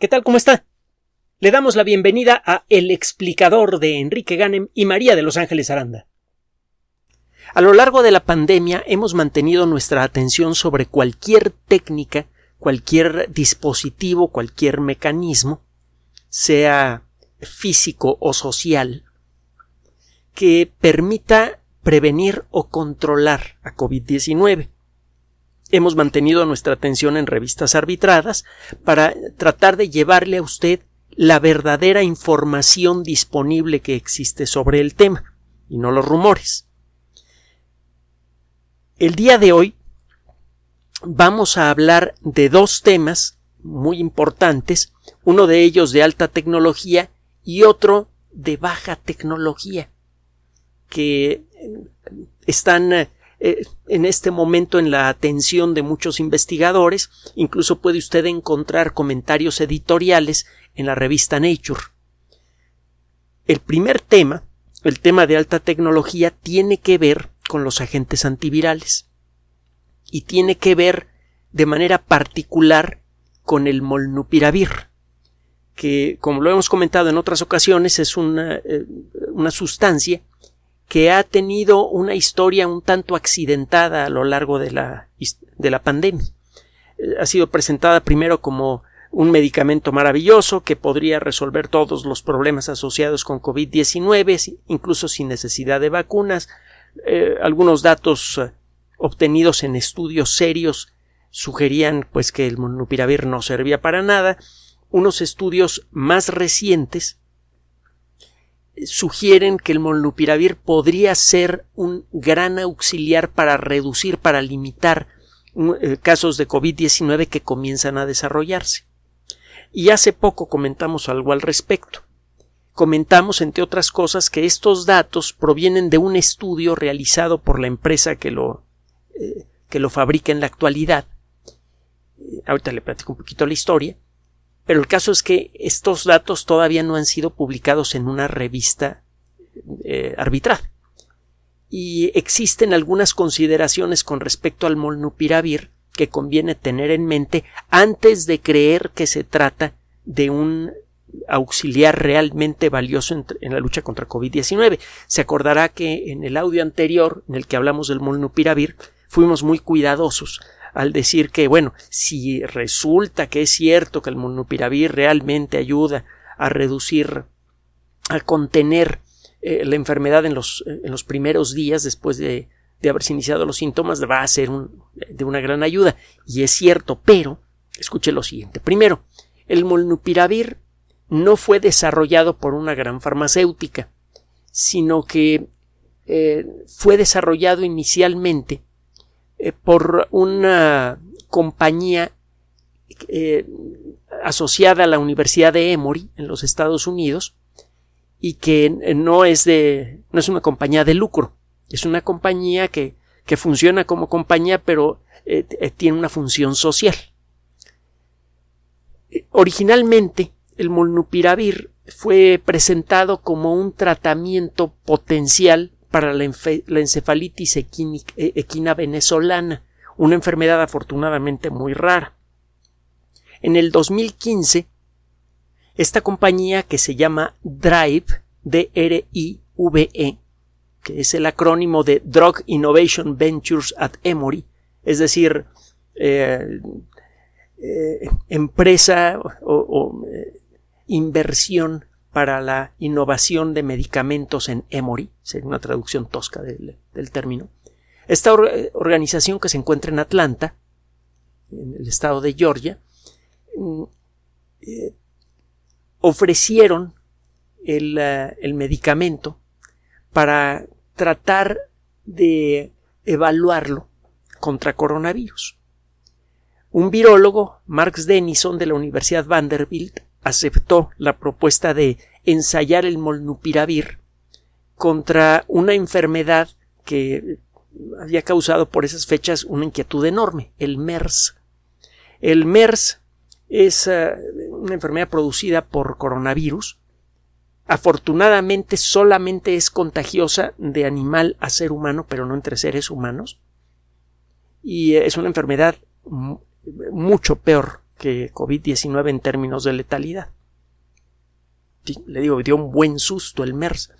¿Qué tal? ¿Cómo está? Le damos la bienvenida a El explicador de Enrique Ganem y María de Los Ángeles Aranda. A lo largo de la pandemia hemos mantenido nuestra atención sobre cualquier técnica, cualquier dispositivo, cualquier mecanismo, sea físico o social, que permita prevenir o controlar a COVID-19 hemos mantenido nuestra atención en revistas arbitradas para tratar de llevarle a usted la verdadera información disponible que existe sobre el tema y no los rumores. El día de hoy vamos a hablar de dos temas muy importantes, uno de ellos de alta tecnología y otro de baja tecnología, que están eh, en este momento en la atención de muchos investigadores. Incluso puede usted encontrar comentarios editoriales en la revista Nature. El primer tema, el tema de alta tecnología, tiene que ver con los agentes antivirales y tiene que ver de manera particular con el molnupiravir, que, como lo hemos comentado en otras ocasiones, es una, eh, una sustancia que ha tenido una historia un tanto accidentada a lo largo de la, de la pandemia. Eh, ha sido presentada primero como un medicamento maravilloso que podría resolver todos los problemas asociados con COVID-19, incluso sin necesidad de vacunas. Eh, algunos datos eh, obtenidos en estudios serios sugerían pues que el monopiravir no servía para nada. Unos estudios más recientes sugieren que el molnupiravir podría ser un gran auxiliar para reducir, para limitar eh, casos de COVID-19 que comienzan a desarrollarse. Y hace poco comentamos algo al respecto. Comentamos, entre otras cosas, que estos datos provienen de un estudio realizado por la empresa que lo, eh, que lo fabrica en la actualidad. Eh, ahorita le platico un poquito la historia. Pero el caso es que estos datos todavía no han sido publicados en una revista eh, arbitral. Y existen algunas consideraciones con respecto al molnupiravir que conviene tener en mente antes de creer que se trata de un auxiliar realmente valioso en, en la lucha contra COVID-19. Se acordará que en el audio anterior, en el que hablamos del molnupiravir, fuimos muy cuidadosos al decir que, bueno, si resulta que es cierto que el monopiravir realmente ayuda a reducir, a contener eh, la enfermedad en los, en los primeros días después de, de haberse iniciado los síntomas, va a ser de una gran ayuda. Y es cierto, pero, escuche lo siguiente. Primero, el molnupiravir no fue desarrollado por una gran farmacéutica, sino que eh, fue desarrollado inicialmente eh, por una compañía eh, asociada a la Universidad de Emory en los Estados Unidos y que no es de no es una compañía de lucro. Es una compañía que, que funciona como compañía pero eh, tiene una función social. Originalmente el molnupiravir fue presentado como un tratamiento potencial para la, encefalitis e-, equina venezolana, una enfermedad afortunadamente muy rara. En el 2015, esta compañía que se llama Drive, D-R-I-V-E, que es el acrónimo de Drug Innovation Ventures at Emory, es decir, eh, eh, empresa o, eh, inversión para la innovación de medicamentos en Emory, sería una traducción tosca del, término. Esta organización que se encuentra en Atlanta, en el estado de Georgia, mm, eh, ofrecieron el, eh, el medicamento para tratar de evaluarlo contra coronavirus. Un virólogo, Marx Denison de la Universidad Vanderbilt, aceptó la propuesta de ensayar el molnupiravir contra una enfermedad que había causado por esas fechas una inquietud enorme, el MERS. El MERS es eh, una enfermedad producida por coronavirus. Afortunadamente solamente es contagiosa de animal a ser humano, pero no entre seres humanos. Y es una enfermedad mucho peor que COVID-19 en términos de letalidad. le digo, dio un buen susto el MERS.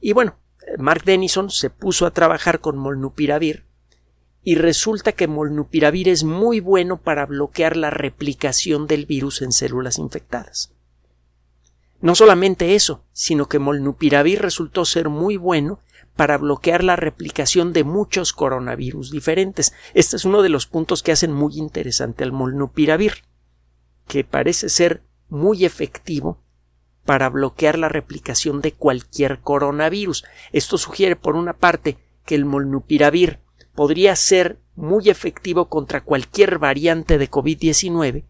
Y bueno, Mark Denison se puso a trabajar con molnupiravir y resulta que molnupiravir es muy bueno para bloquear la replicación del virus en células infectadas. No solamente eso, sino que molnupiravir resultó ser muy bueno para bloquear la replicación de muchos coronavirus diferentes. Este es uno de los puntos que hacen muy interesante al molnupiravir, que parece ser muy efectivo para bloquear la replicación de cualquier coronavirus. Esto sugiere, por una parte, que el molnupiravir podría ser muy efectivo contra cualquier variante de COVID-19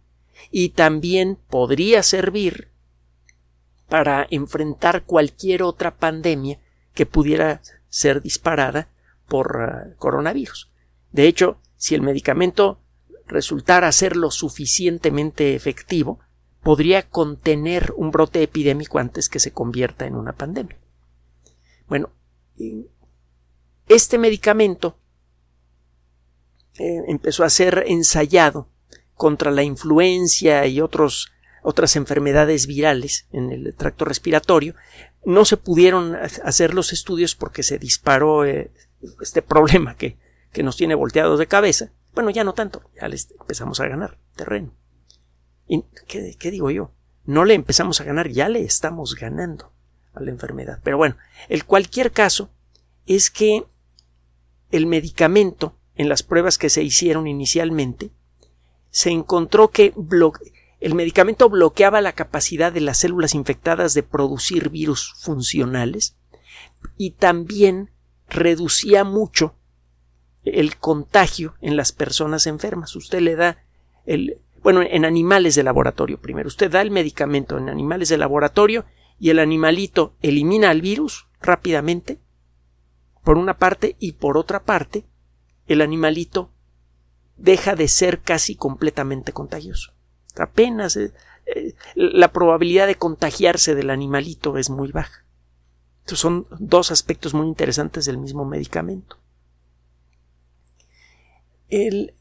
y también podría servir para enfrentar cualquier otra pandemia que pudiera ser disparada por uh, coronavirus. De hecho, si el medicamento resultara ser lo suficientemente efectivo, podría contener un brote epidémico antes que se convierta en una pandemia. Bueno, este medicamento eh, empezó a ser ensayado contra la influencia y otros, otras enfermedades virales en el tracto respiratorio. No se pudieron hacer los estudios porque se disparó eh, este problema que, que nos tiene volteados de cabeza. Bueno, ya no tanto, ya les empezamos a ganar terreno. ¿Y qué, qué, digo yo? No le empezamos a ganar, ya le estamos ganando a la enfermedad. Pero bueno, el cualquier caso es que el medicamento, en las pruebas que se hicieron inicialmente, se encontró que el medicamento bloqueaba la capacidad de las células infectadas de producir virus funcionales y también reducía mucho el contagio en las personas enfermas. Usted le da el, bueno, en animales de laboratorio primero. Usted da el medicamento en animales de laboratorio y el animalito elimina el virus rápidamente, por una parte, y por otra parte, el animalito deja de ser casi completamente contagioso. Apenas eh, eh, la probabilidad de contagiarse del animalito es muy baja. Estos son dos aspectos muy interesantes del mismo medicamento.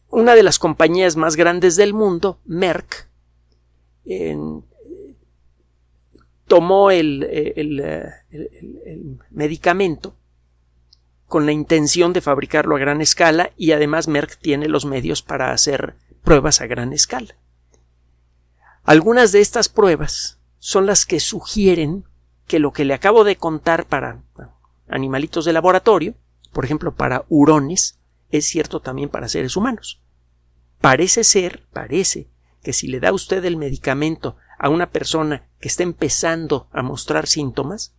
Una de las compañías más grandes del mundo, Merck, tomó el, el, medicamento con la intención de fabricarlo a gran escala y además Merck tiene los medios para hacer pruebas a gran escala. Algunas de estas pruebas son las que sugieren que lo que le acabo de contar para animalitos de laboratorio, por ejemplo para hurones, es cierto también para seres humanos. Parece ser, parece, que si le da usted el medicamento a una persona que está empezando a mostrar síntomas,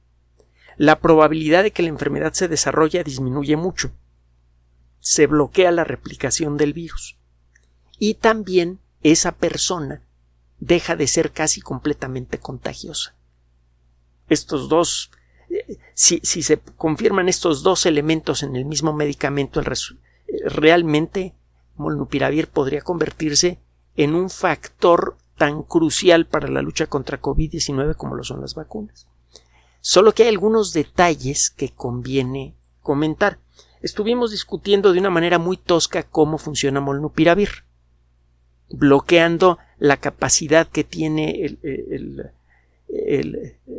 la probabilidad de que la enfermedad se desarrolle disminuye mucho. Se bloquea la replicación del virus. Y también esa persona deja de ser casi completamente contagiosa. Estos dos, eh, si, se confirman estos dos elementos en el mismo medicamento, el, realmente molnupiravir podría convertirse en un factor tan crucial para la lucha contra COVID-19 como lo son las vacunas. Solo que hay algunos detalles que conviene comentar. Estuvimos discutiendo de una manera muy tosca cómo funciona molnupiravir, bloqueando la capacidad que tiene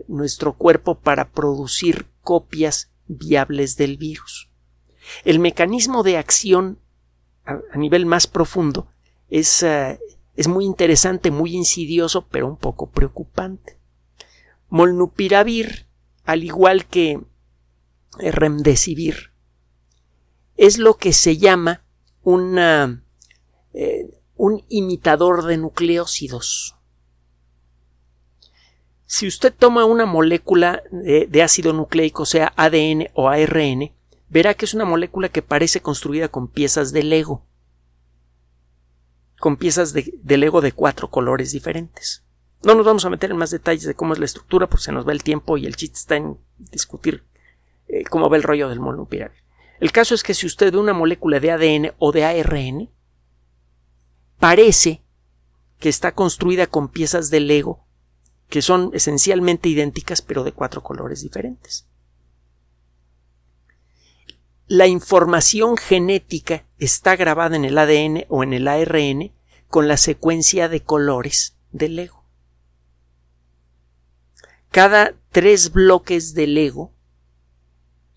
nuestro cuerpo para producir copias viables del virus. El mecanismo de acción a, nivel más profundo es, eh, es muy interesante, muy insidioso, pero un poco preocupante. Molnupiravir, al igual que remdesivir, es lo que se llama eh, un imitador de nucleósidos. Si usted toma una molécula de, de ácido nucleico, sea ADN o ARN, verá que es una molécula que parece construida con piezas de Lego, con piezas de, Lego de cuatro colores diferentes. No nos vamos a meter en más detalles de cómo es la estructura, porque se nos va el tiempo y el chiste está en discutir eh, cómo va el rollo del molnupiravir. El caso es que si usted ve una molécula de ADN o de ARN, parece que está construida con piezas de Lego que son esencialmente idénticas pero de cuatro colores diferentes la información genética está grabada en el ADN o en el ARN con la secuencia de colores del Lego. Cada tres bloques de Lego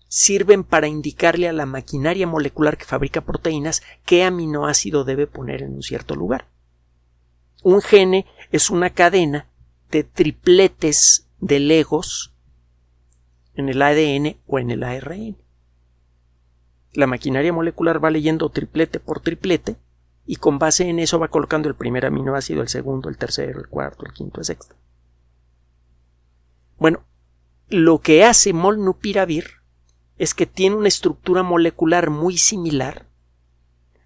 sirven para indicarle a la maquinaria molecular que fabrica proteínas qué aminoácido debe poner en un cierto lugar. Un gene es una cadena de tripletes de legos en el ADN o en el ARN. La maquinaria molecular va leyendo triplete por triplete y con base en eso va colocando el primer aminoácido, el segundo, el tercero, el cuarto, el quinto, el sexto. Bueno, lo que hace molnupiravir es que tiene una estructura molecular muy similar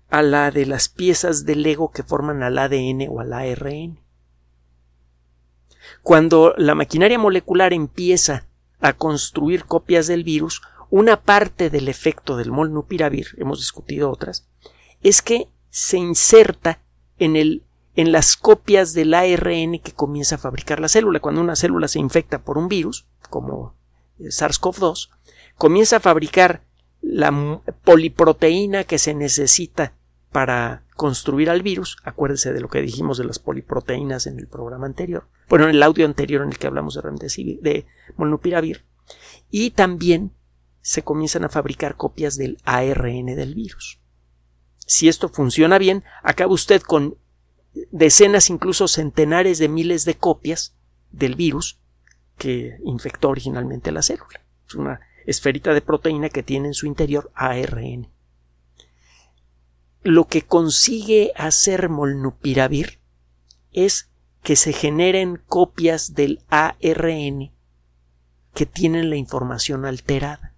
a la de las piezas del Lego que forman al ADN o al ARN. Cuando la maquinaria molecular empieza a construir copias del virus, una parte del efecto del molnupiravir, hemos discutido otras, es que se inserta en el en las copias del ARN que comienza a fabricar la célula. Cuando una célula se infecta por un virus, como SARS-CoV-2, comienza a fabricar la poliproteína que se necesita para construir al virus. Acuérdese de lo que dijimos de las poliproteínas en el programa anterior. Bueno, en el audio anterior en el que hablamos de de molnupiravir. Y también se comienzan a fabricar copias del ARN del virus. Si esto funciona bien, acaba usted con decenas, incluso centenares de miles de copias del virus que infectó originalmente la célula. Es una esferita de proteína que tiene en su interior ARN. Lo que consigue hacer molnupiravir es que se generen copias del ARN que tienen la información alterada.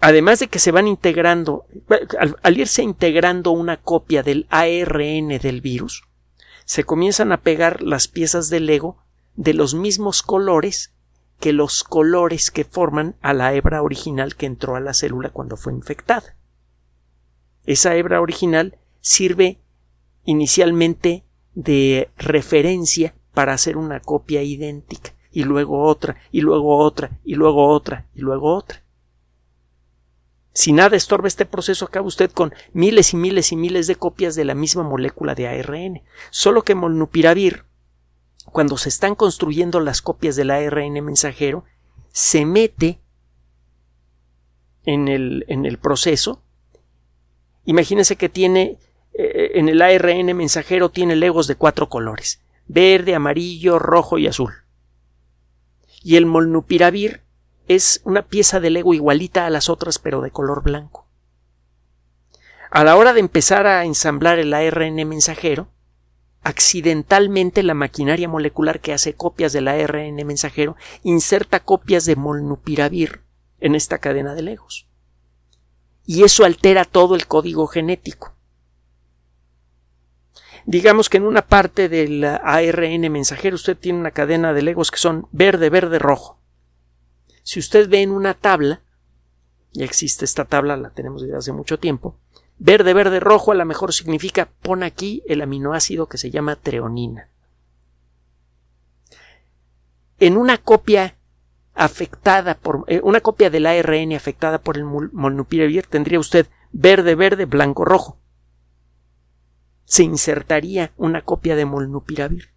Además de que se van integrando, al, irse integrando una copia del ARN del virus, se comienzan a pegar las piezas del Lego de los mismos colores que los colores que forman a la hebra original que entró a la célula cuando fue infectada. Esa hebra original sirve inicialmente de referencia para hacer una copia idéntica y luego otra y luego otra y luego otra y luego otra. Si nada estorba este proceso, acaba usted con miles y miles y miles de copias de la misma molécula de ARN. Solo que molnupiravir cuando se están construyendo las copias del ARN mensajero, se mete en el, en el proceso. Imagínense que tiene eh, en el ARN mensajero tiene legos de cuatro colores verde, amarillo, rojo y azul. Y el molnupiravir es una pieza de lego igualita a las otras pero de color blanco. A la hora de empezar a ensamblar el ARN mensajero, accidentalmente la maquinaria molecular que hace copias del ARN mensajero inserta copias de molnupiravir en esta cadena de legos. Y eso altera todo el código genético. Digamos que en una parte del ARN mensajero usted tiene una cadena de legos que son verde, verde, rojo. Si usted ve en una tabla, ya existe esta tabla, la tenemos desde hace mucho tiempo, Verde, verde, rojo a lo mejor significa pon aquí el aminoácido que se llama treonina. En una copia afectada por eh, una copia del ARN afectada por el molnupiravir tendría usted verde, verde, blanco, rojo. Se insertaría una copia de molnupiravir.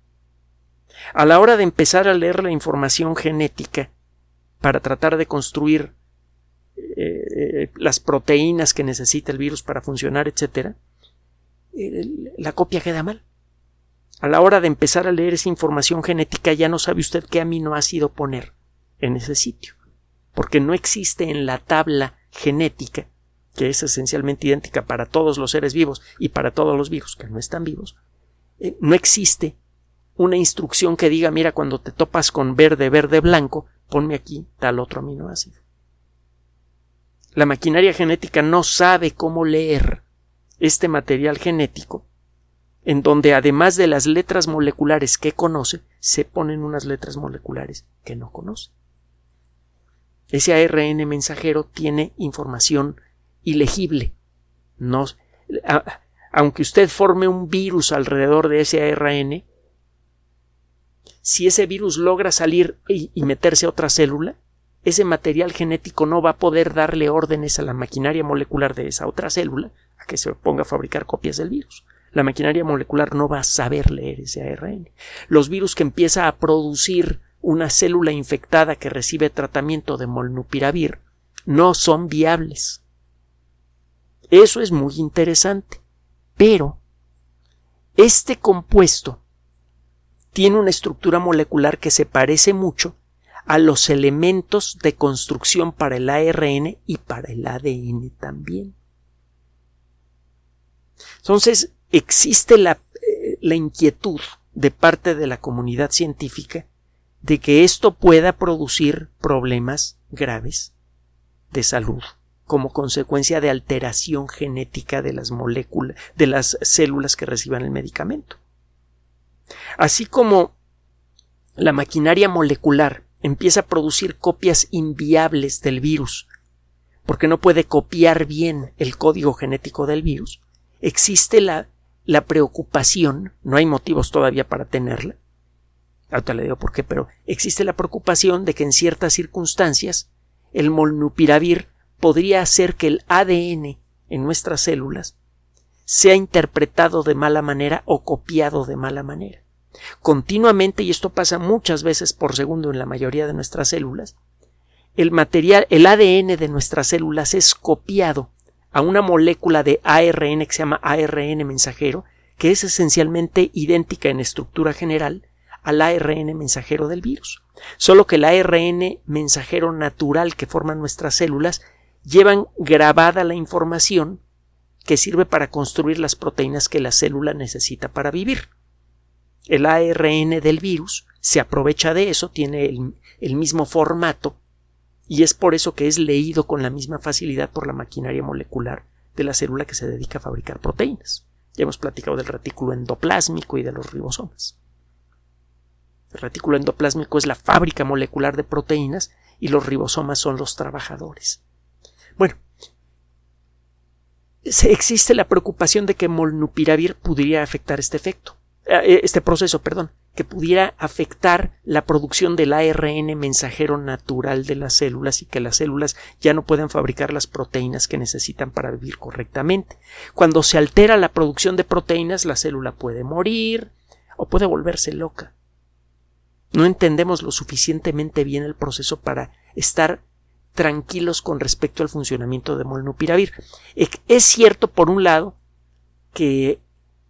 A la hora de empezar a leer la información genética para tratar de construir eh, eh, las proteínas que necesita el virus para funcionar, etc., la copia queda mal. A la hora de empezar a leer esa información genética ya no sabe usted qué aminoácido poner en ese sitio, porque no existe en la tabla genética, que es esencialmente idéntica para todos los seres vivos y para todos los virus que no están vivos, eh, no existe una instrucción que diga, mira, cuando te topas con verde, verde, blanco, ponme aquí tal otro aminoácido. La maquinaria genética no sabe cómo leer este material genético, en donde además de las letras moleculares que conoce, se ponen unas letras moleculares que no conoce. Ese ARN mensajero tiene información ilegible. No, aunque usted forme un virus alrededor de ese ARN, si ese virus logra salir y meterse a otra célula, ese material genético no va a poder darle órdenes a la maquinaria molecular de esa otra célula a que se ponga a fabricar copias del virus. La maquinaria molecular no va a saber leer ese ARN. Los virus que empieza a producir una célula infectada que recibe tratamiento de molnupiravir no son viables. Eso es muy interesante. Pero este compuesto tiene una estructura molecular que se parece mucho a los elementos de construcción para el ARN y para el ADN también. Entonces, existe la, eh, la, inquietud de parte de la comunidad científica de que esto pueda producir problemas graves de salud como consecuencia de alteración genética de las moléculas, de las células que reciban el medicamento. Así como la maquinaria molecular empieza a producir copias inviables del virus, porque no puede copiar bien el código genético del virus, existe la, la preocupación, no hay motivos todavía para tenerla, ahorita le digo por qué, pero existe la preocupación de que en ciertas circunstancias el molnupiravir podría hacer que el ADN en nuestras células sea interpretado de mala manera o copiado de mala manera. Continuamente, y esto pasa muchas veces por segundo en la mayoría de nuestras células, el material, el ADN de nuestras células es copiado a una molécula de ARN que se llama ARN mensajero, que es esencialmente idéntica en estructura general al ARN mensajero del virus. Solo que el ARN mensajero natural que forman nuestras células llevan grabada la información que sirve para construir las proteínas que la célula necesita para vivir. El ARN del virus se aprovecha de eso, tiene el, mismo formato y es por eso que es leído con la misma facilidad por la maquinaria molecular de la célula que se dedica a fabricar proteínas. Ya hemos platicado del retículo endoplásmico y de los ribosomas. El retículo endoplásmico es la fábrica molecular de proteínas y los ribosomas son los trabajadores. Bueno, existe la preocupación de que molnupiravir pudiera afectar este efecto. Eh, este proceso, perdón, que pudiera afectar la producción del ARN mensajero natural de las células y que las células ya no pueden fabricar las proteínas que necesitan para vivir correctamente. Cuando se altera la producción de proteínas, la célula puede morir o puede volverse loca. No entendemos lo suficientemente bien el proceso para estar tranquilos con respecto al funcionamiento de molnupiravir. Es cierto, por un lado, que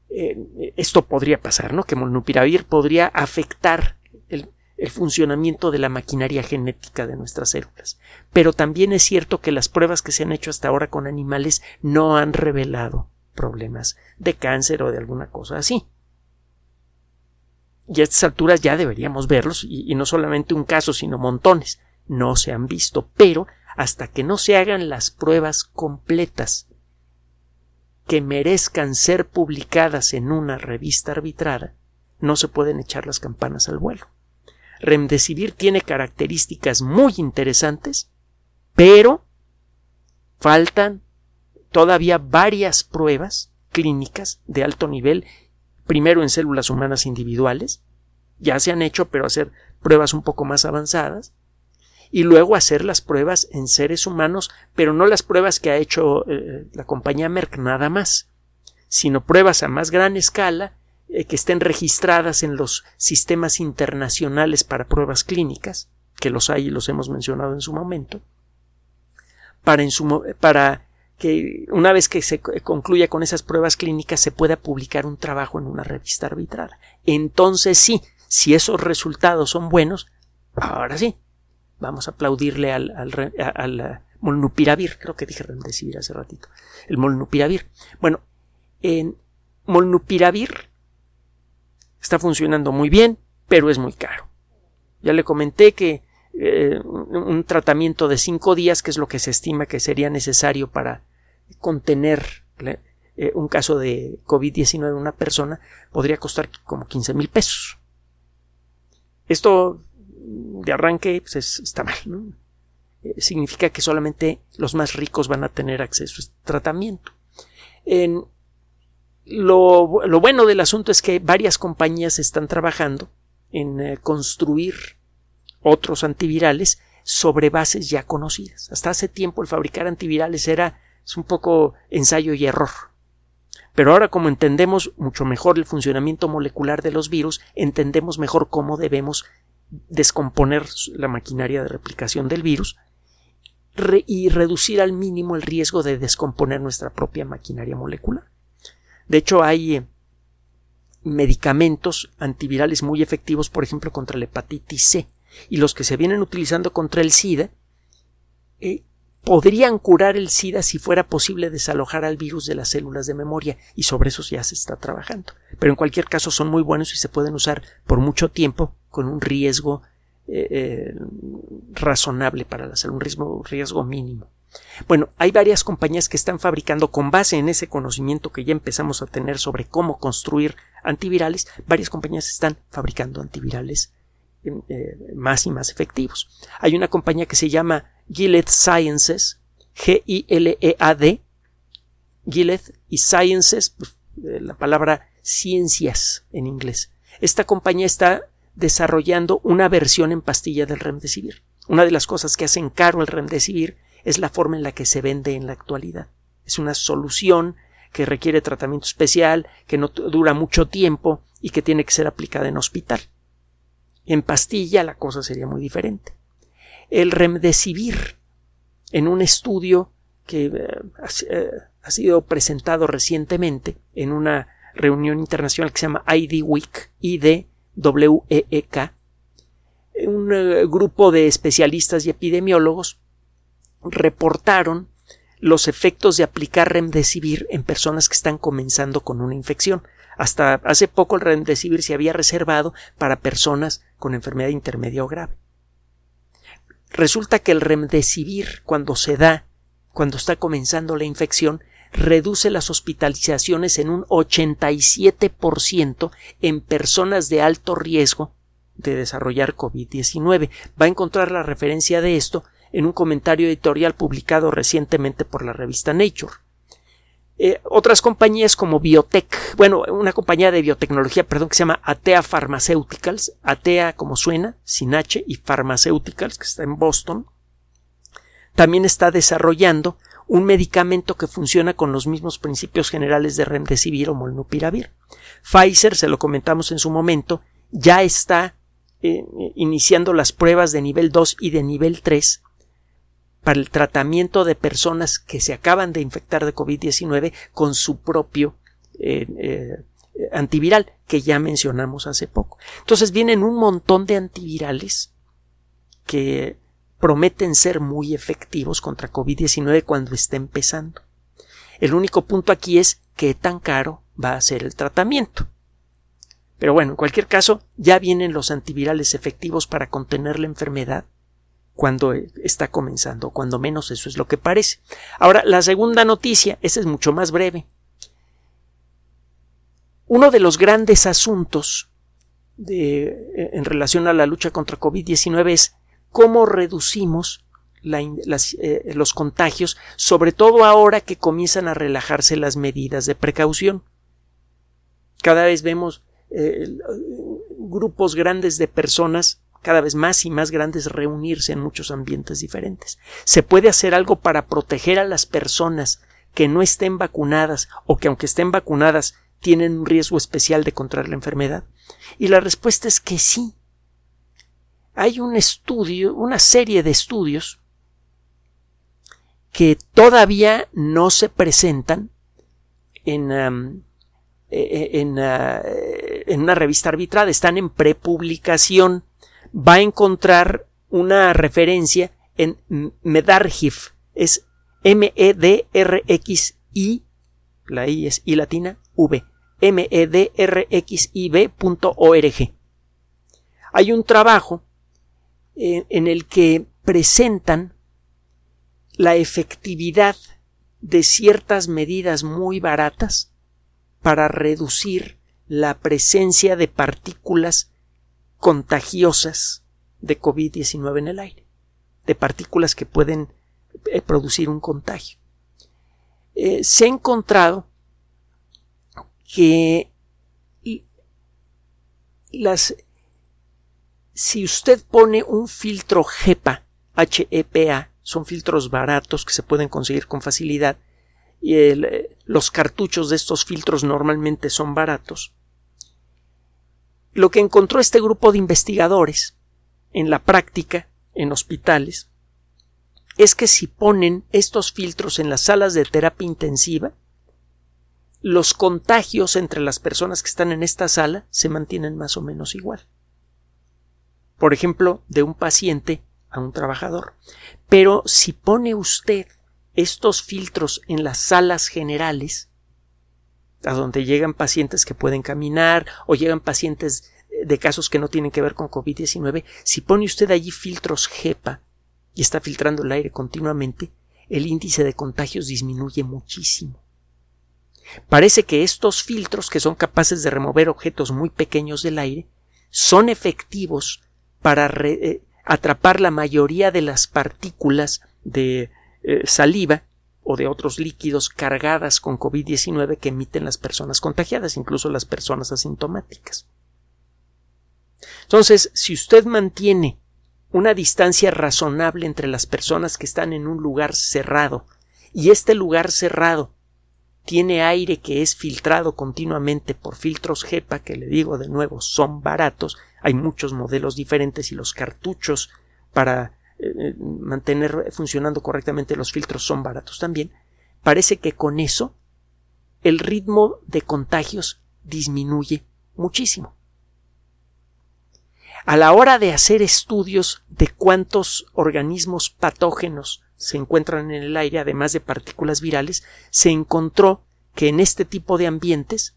eh, esto podría pasar, ¿no? Que molnupiravir podría afectar el, funcionamiento de la maquinaria genética de nuestras células. Pero también es cierto que las pruebas que se han hecho hasta ahora con animales no han revelado problemas de cáncer o de alguna cosa así. Y a estas alturas ya deberíamos verlos, y no solamente un caso, sino montones. No se han visto, pero hasta que no se hagan las pruebas completas que merezcan ser publicadas en una revista arbitrada, no se pueden echar las campanas al vuelo. Remdesivir tiene características muy interesantes, pero faltan todavía varias pruebas clínicas de alto nivel, primero en células humanas individuales, ya se han hecho, pero hacer pruebas un poco más avanzadas, y luego hacer las pruebas en seres humanos, pero no las pruebas que ha hecho eh, la compañía Merck nada más, sino pruebas a más gran escala eh, que estén registradas en los sistemas internacionales para pruebas clínicas, que los hay y los hemos mencionado en su momento, para, para que una vez que se concluya con esas pruebas clínicas se pueda publicar un trabajo en una revista arbitrada. Entonces sí, si esos resultados son buenos, ahora sí, vamos a aplaudirle al, al, molnupiravir, creo que dije remdesivir hace ratito, el molnupiravir. Bueno, en molnupiravir está funcionando muy bien, pero es muy caro. Ya le comenté que eh, un tratamiento de cinco días, que es lo que se estima que sería necesario para contener eh, un caso de COVID-19 en una persona, podría costar como 15 mil pesos. Esto de arranque pues está mal. Eh, significa que solamente los más ricos van a tener acceso a este tratamiento. En lo, bueno del asunto es que varias compañías están trabajando en eh, construir otros antivirales sobre bases ya conocidas. Hasta hace tiempo el fabricar antivirales era es un poco ensayo y error. Pero ahora como entendemos mucho mejor el funcionamiento molecular de los virus, entendemos mejor cómo debemos descomponer la maquinaria de replicación del virus y reducir al mínimo el riesgo de descomponer nuestra propia maquinaria molecular. De hecho, hay eh, medicamentos antivirales muy efectivos, por ejemplo, contra la hepatitis C, y los que se vienen utilizando contra el SIDA eh, podrían curar el SIDA si fuera posible desalojar al virus de las células de memoria, y sobre eso ya se está trabajando. Pero en cualquier caso son muy buenos y se pueden usar por mucho tiempo con un riesgo eh, eh, razonable para la salud, un riesgo, riesgo mínimo. Bueno, hay varias compañías que están fabricando con base en ese conocimiento que ya empezamos a tener sobre cómo construir antivirales, varias compañías están fabricando antivirales eh, más y más efectivos. Hay una compañía que se llama Gilead Sciences, G-I-L-E-A-D, Gilead y Sciences, pues, la palabra ciencias en inglés. Esta compañía está desarrollando una versión en pastilla del remdesivir. Una de las cosas que hacen caro el remdesivir es la forma en la que se vende en la actualidad. Es una solución que requiere tratamiento especial, que no dura mucho tiempo y que tiene que ser aplicada en hospital. En pastilla la cosa sería muy diferente. El remdesivir, en un estudio que eh, eh, ha sido presentado recientemente en una reunión internacional que se llama ID Week, IDWEEK, un eh, grupo de especialistas y epidemiólogos reportaron los efectos de aplicar remdesivir en personas que están comenzando con una infección. Hasta hace poco el remdesivir se había reservado para personas con enfermedad intermedia o grave. Resulta que el remdesivir cuando se da, cuando está comenzando la infección, reduce las hospitalizaciones en un 87% en personas de alto riesgo de desarrollar COVID-19. Va a encontrar la referencia de esto en un comentario editorial publicado recientemente por la revista Nature. Eh, otras compañías como Biotech, bueno, una compañía de biotecnología, perdón, que se llama Atea Pharmaceuticals, Atea como suena, sin H, y Pharmaceuticals, que está en Boston, también está desarrollando un medicamento que funciona con los mismos principios generales de remdesivir o molnupiravir. Pfizer, se lo comentamos en su momento, ya está eh, iniciando las pruebas de nivel 2 y de nivel 3 para el tratamiento de personas que se acaban de infectar de COVID-19 con su propio eh, eh, antiviral que ya mencionamos hace poco. Entonces vienen un montón de antivirales que prometen ser muy efectivos contra COVID-19 cuando esté empezando. El único punto aquí es qué tan caro va a ser el tratamiento. Pero bueno, en cualquier caso, ya vienen los antivirales efectivos para contener la enfermedad cuando está comenzando, cuando menos eso es lo que parece. Ahora, la segunda noticia, esa es mucho más breve. Uno de los grandes asuntos de, en relación a la lucha contra COVID-19 es cómo reducimos eh, los contagios, sobre todo ahora que comienzan a relajarse las medidas de precaución. Cada vez vemos eh, grupos grandes de personas cada vez más y más grandes reunirse en muchos ambientes diferentes. Se puede hacer algo para proteger a las personas que no estén vacunadas o que aunque estén vacunadas tienen un riesgo especial de contraer la enfermedad. Y la respuesta es que sí. Hay un estudio, una serie de estudios que todavía no se presentan en, e, e, en, uh, en una revista arbitrada, están en prepublicación va a encontrar una referencia en Medargif. Es M-E-D-R-X-I, la I es I latina, V. M-E-D-R-X-I-B.org. Hay un trabajo en el que presentan la efectividad de ciertas medidas muy baratas para reducir la presencia de partículas contagiosas de COVID-19 en el aire, de partículas que pueden eh, producir un contagio. Eh, se ha encontrado que las si usted pone un filtro HEPA, HEPA, son filtros baratos que se pueden conseguir con facilidad, y eh, los cartuchos de estos filtros normalmente son baratos. Lo que encontró este grupo de investigadores en la práctica en hospitales es que si ponen estos filtros en las salas de terapia intensiva, los contagios entre las personas que están en esta sala se mantienen más o menos igual. Por ejemplo, de un paciente a un trabajador. Pero si pone usted estos filtros en las salas generales, a donde llegan pacientes que pueden caminar o llegan pacientes de casos que no tienen que ver con COVID-19, si pone usted allí filtros HEPA y está filtrando el aire continuamente, el índice de contagios disminuye muchísimo. Parece que estos filtros, que son capaces de remover objetos muy pequeños del aire, son efectivos para eh, atrapar la mayoría de las partículas de eh, saliva o de otros líquidos cargadas con COVID-19 que emiten las personas contagiadas, incluso las personas asintomáticas. Entonces, si usted mantiene una distancia razonable entre las personas que están en un lugar cerrado y este lugar cerrado tiene aire que es filtrado continuamente por filtros HEPA, que le digo de nuevo son baratos, hay muchos modelos diferentes y los cartuchos para eh, eh, mantener funcionando correctamente los filtros son baratos también, parece que con eso el ritmo de contagios disminuye muchísimo. A la hora de hacer estudios de cuántos organismos patógenos se encuentran en el aire, además de partículas virales, se encontró que en este tipo de ambientes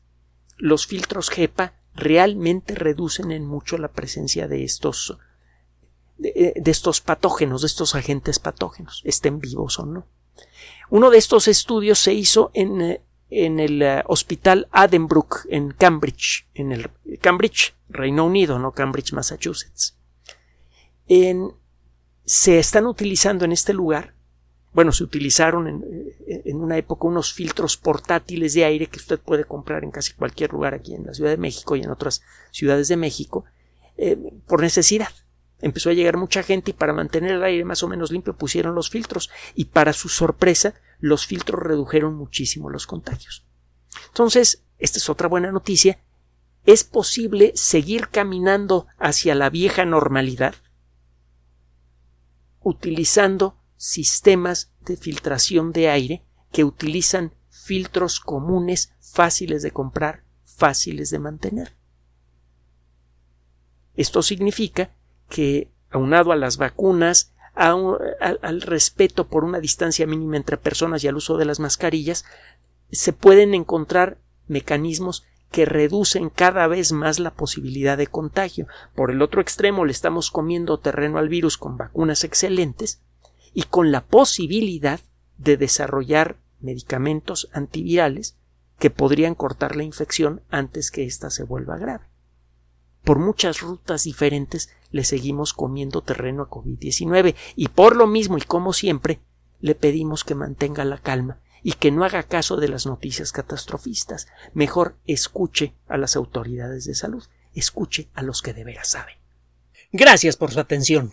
los filtros HEPA realmente reducen en mucho la presencia de estos de, estos patógenos, de estos agentes patógenos, estén vivos o no. Uno de estos estudios se hizo en, en el eh, hospital Addenbrooke en Cambridge, en el Cambridge, Reino Unido, no Cambridge, Massachusetts. En, se están utilizando en este lugar, bueno, se utilizaron en, en, una época unos filtros portátiles de aire que usted puede comprar en casi cualquier lugar aquí en la Ciudad de México y en otras ciudades de México, eh, por necesidad. Empezó a llegar mucha gente y para mantener el aire más o menos limpio pusieron los filtros y para su sorpresa los filtros redujeron muchísimo los contagios. Entonces, esta es otra buena noticia, es posible seguir caminando hacia la vieja normalidad utilizando sistemas de filtración de aire que utilizan filtros comunes fáciles de comprar, fáciles de mantener. Esto significa que, aunado a las vacunas, al respeto por una distancia mínima entre personas y al uso de las mascarillas, se pueden encontrar mecanismos que reducen cada vez más la posibilidad de contagio. Por el otro extremo le estamos comiendo terreno al virus con vacunas excelentes y con la posibilidad de desarrollar medicamentos antivirales que podrían cortar la infección antes que ésta se vuelva grave. Por muchas rutas diferentes le seguimos comiendo terreno a COVID-19 y por lo mismo y como siempre le pedimos que mantenga la calma y que no haga caso de las noticias catastrofistas. Mejor escuche a las autoridades de salud, escuche a los que de veras saben. Gracias por su atención.